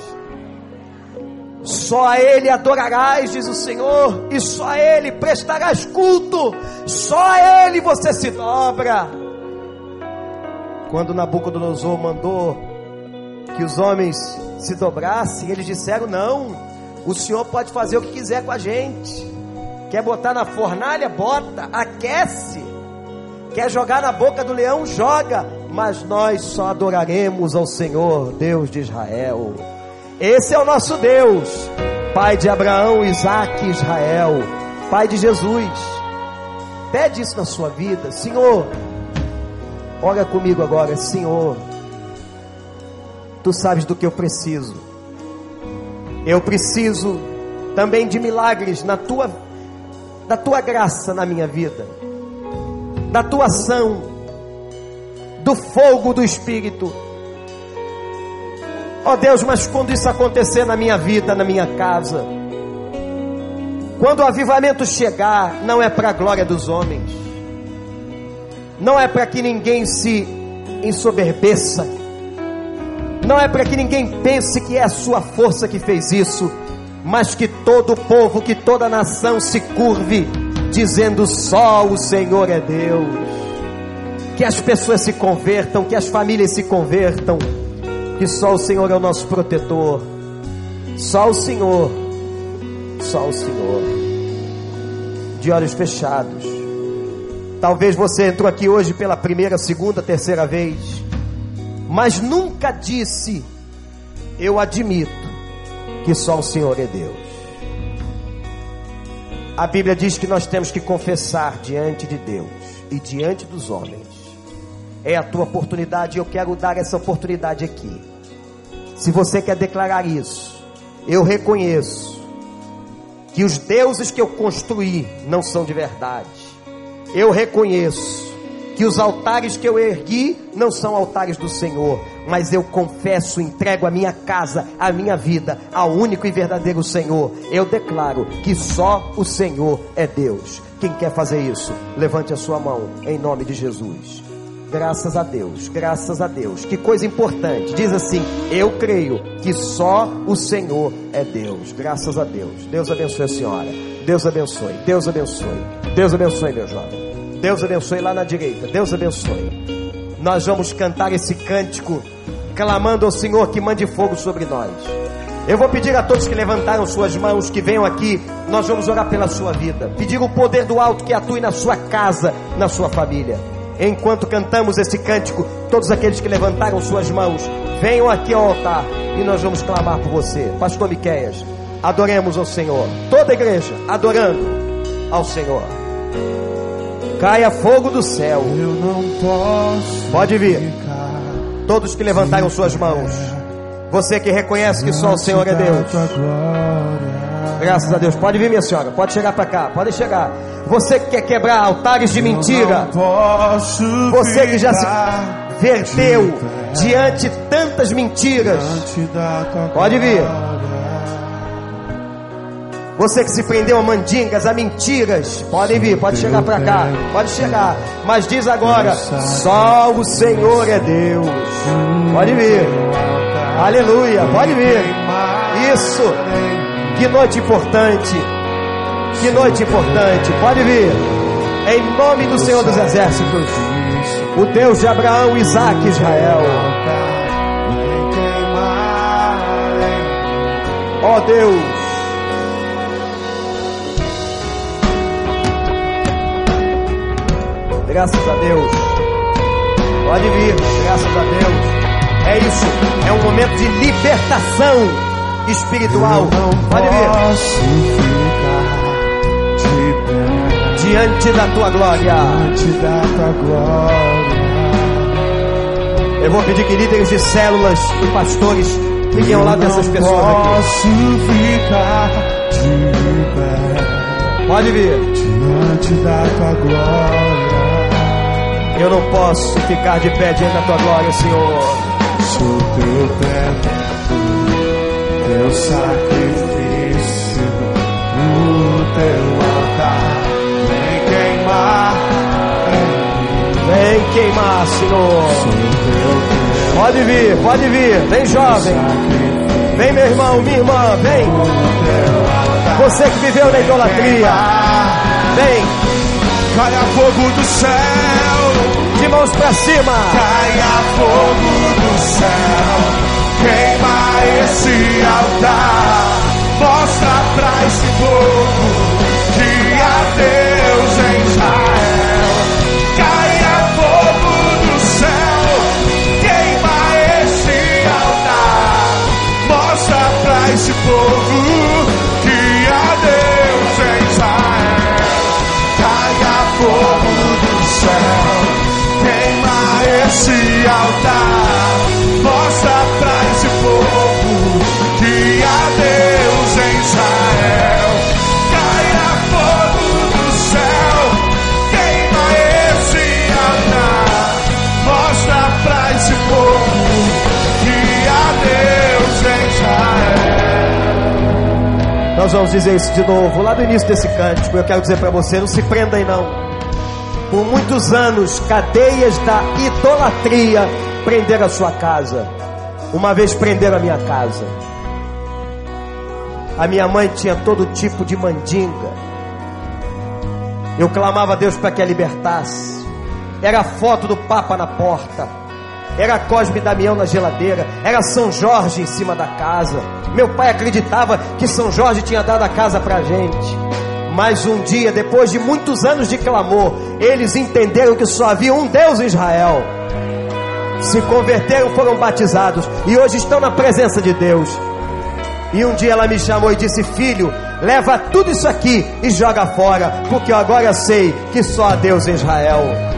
Só a Ele adorarás, diz o Senhor, e só a Ele prestarás culto, só a Ele você se dobra. Quando Nabucodonosor mandou que os homens se dobrassem, eles disseram: Não, o Senhor pode fazer o que quiser com a gente. Quer botar na fornalha? Bota, aquece. Quer jogar na boca do leão? Joga. Mas nós só adoraremos ao Senhor, Deus de Israel. Esse é o nosso Deus, Pai de Abraão, Isaac e Israel, Pai de Jesus. Pede isso na sua vida, Senhor. Olha comigo agora, Senhor. Tu sabes do que eu preciso. Eu preciso também de milagres na tua, da tua graça na minha vida da tua ação, do fogo do Espírito. Ó oh Deus, mas quando isso acontecer na minha vida, na minha casa, quando o avivamento chegar, não é para a glória dos homens, não é para que ninguém se ensoberbeça, não é para que ninguém pense que é a sua força que fez isso, mas que todo povo, que toda nação se curve dizendo só o Senhor é Deus. Que as pessoas se convertam, que as famílias se convertam, que só o Senhor é o nosso protetor. Só o Senhor. Só o Senhor. De olhos fechados. Talvez você entrou aqui hoje pela primeira, segunda, terceira vez, mas nunca disse: Eu admito que só o Senhor é Deus. A Bíblia diz que nós temos que confessar diante de Deus e diante dos homens. É a tua oportunidade e eu quero dar essa oportunidade aqui. Se você quer declarar isso, eu reconheço que os deuses que eu construí não são de verdade. Eu reconheço que os altares que eu ergui não são altares do Senhor, mas eu confesso, entrego a minha casa, a minha vida ao único e verdadeiro Senhor. Eu declaro que só o Senhor é Deus. Quem quer fazer isso, levante a sua mão em nome de Jesus. Graças a Deus, graças a Deus. Que coisa importante. Diz assim: Eu creio que só o Senhor é Deus. Graças a Deus. Deus abençoe a senhora. Deus abençoe. Deus abençoe. Deus abençoe, meu jovem. Deus abençoe lá na direita. Deus abençoe. Nós vamos cantar esse cântico, clamando ao Senhor que mande fogo sobre nós. Eu vou pedir a todos que levantaram suas mãos, que venham aqui, nós vamos orar pela sua vida. Pedir o poder do alto que atue na sua casa, na sua família. Enquanto cantamos esse cântico, todos aqueles que levantaram suas mãos, venham aqui ao altar e nós vamos clamar por você. Pastor Miqueias, adoremos ao Senhor. Toda a igreja adorando ao Senhor. Caia fogo do céu. Eu não posso. Pode vir. Todos que levantaram suas mãos. Você que reconhece que só o Senhor é Deus. Graças a Deus. Pode vir, minha senhora. Pode chegar para cá. Pode chegar. Você que quer quebrar altares de mentira. Você que já se verteu diante tantas mentiras. Pode vir. Você que se prendeu a mandingas, a mentiras. Podem vir, pode chegar para cá. Pode chegar. Mas diz agora: só o Senhor é Deus. Pode vir. Aleluia. Pode vir. Isso. Que noite importante. Que noite importante. Pode vir. Em nome do Senhor dos Exércitos. O Deus de Abraão, Isaac e Israel. Ó Deus. Graças a Deus. Pode vir, graças a Deus. É isso, é um momento de libertação espiritual. Pode vir. Diante da tua glória. diante da tua glória. Eu vou pedir que líderes de células e pastores fiquem ao lado dessas pessoas aqui. Posso ficar de pé Pode vir. diante da tua glória. Eu não posso ficar de pé diante da tua glória, Senhor. Sou teu teto, teu sacrifício, no teu altar. Vem queimar, Vem queimar, Senhor. sou teu teto, Pode vir, pode vir. Vem, jovem. Vem, meu irmão, minha irmã. Vem. Você que viveu na idolatria. Vem. Caia fogo do céu, mãos pra cima. caia fogo do céu, queima esse altar, mostra pra esse povo que há Deus em Israel. Caia fogo do céu, queima esse altar, mostra pra esse povo queima esse altar, mostra pra esse povo que há Deus em Israel. Caia fogo do céu, queima esse altar, mostra pra esse povo que há Deus em Israel. Nós vamos dizer isso de novo. Lá do início desse cântico, eu quero dizer pra você: não se prenda aí não. Por muitos anos, cadeias da idolatria prenderam a sua casa. Uma vez prenderam a minha casa. A minha mãe tinha todo tipo de mandinga. Eu clamava a Deus para que a libertasse. Era a foto do Papa na porta. era Cosme Damião na geladeira, era São Jorge em cima da casa. Meu pai acreditava que São Jorge tinha dado a casa para gente. Mas um dia, depois de muitos anos de clamor, eles entenderam que só havia um Deus em Israel. Se converteram, foram batizados e hoje estão na presença de Deus. E um dia ela me chamou e disse: Filho, leva tudo isso aqui e joga fora, porque eu agora sei que só há Deus em Israel.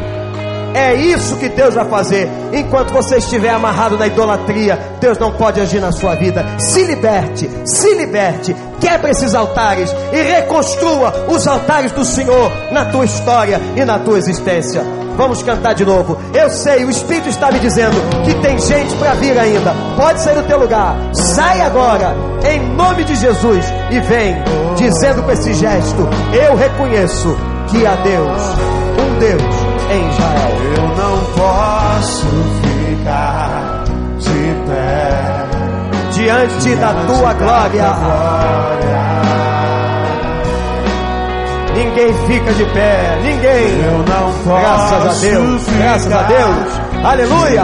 É isso que Deus vai fazer. Enquanto você estiver amarrado na idolatria, Deus não pode agir na sua vida. Se liberte, se liberte, quebre esses altares e reconstrua os altares do Senhor na tua história e na tua existência. Vamos cantar de novo. Eu sei, o Espírito está me dizendo que tem gente para vir ainda. Pode sair do teu lugar. Sai agora, em nome de Jesus, e vem dizendo com esse gesto: Eu reconheço que há Deus, um Deus em Israel. Eu não posso ficar de pé diante da tua glória. Ninguém fica de pé, ninguém. Eu não posso graças a Deus, graças a Deus. Aleluia.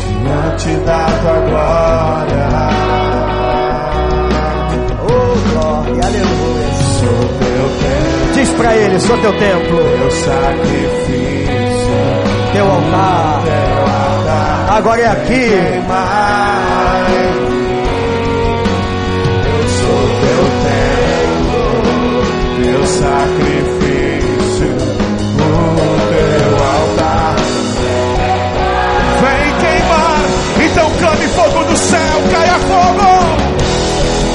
Diante da tua glória. Oh, glória, aleluia. Sou teu templo. Diz para ele, sou teu templo. Teu sacrifício. Teu altar. Teu altar. Agora é aqui. Eu sou teu templo. Teu sacrifício. O teu altar. Vem queimar. Então clame fogo do céu. Caia fogo.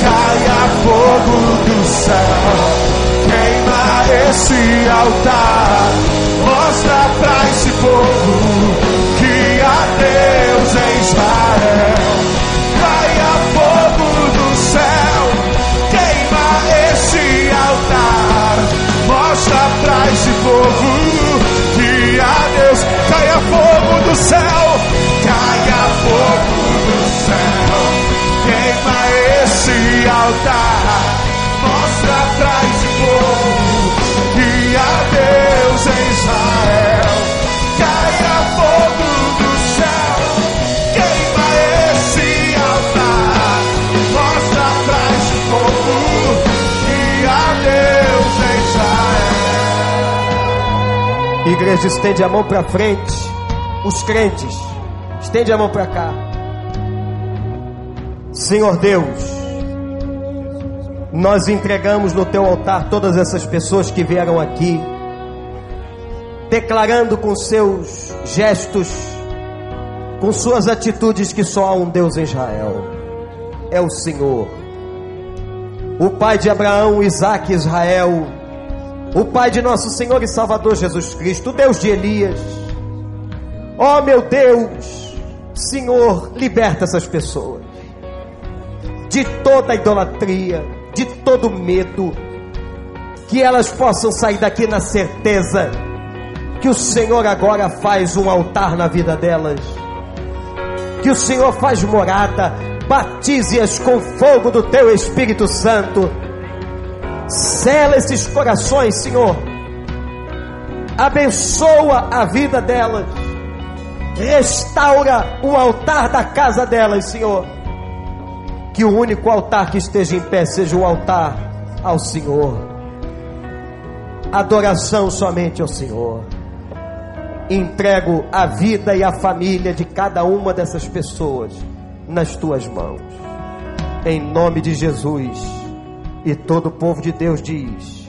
Caia fogo do céu esse altar. Mostra pra esse povo que há Deus em Israel. Caia fogo do céu, queima esse altar. Mostra pra esse povo que há Deus. Caia fogo do céu, caia fogo do céu, queima esse altar. Igreja, estende a mão para frente. Os crentes, estende a mão para cá. Senhor Deus, nós entregamos no teu altar todas essas pessoas que vieram aqui, declarando com seus gestos, com suas atitudes que só há um Deus em Israel. É o Senhor. O Pai de Abraão, Isaac e Israel, o Pai de nosso Senhor e Salvador Jesus Cristo, o Deus de Elias. Ó oh, meu Deus, Senhor, liberta essas pessoas de toda idolatria, de todo medo, que elas possam sair daqui na certeza que o Senhor agora faz um altar na vida delas, que o Senhor faz morada, batize-as com fogo do teu Espírito Santo, sela esses corações, Senhor, abençoa a vida delas, restaura o altar da casa delas, Senhor. Que o único altar que esteja em pé seja o altar ao Senhor. Adoração somente ao Senhor. Entrego a vida e a família de cada uma dessas pessoas nas tuas mãos. Em nome de Jesus. E todo o povo de Deus diz: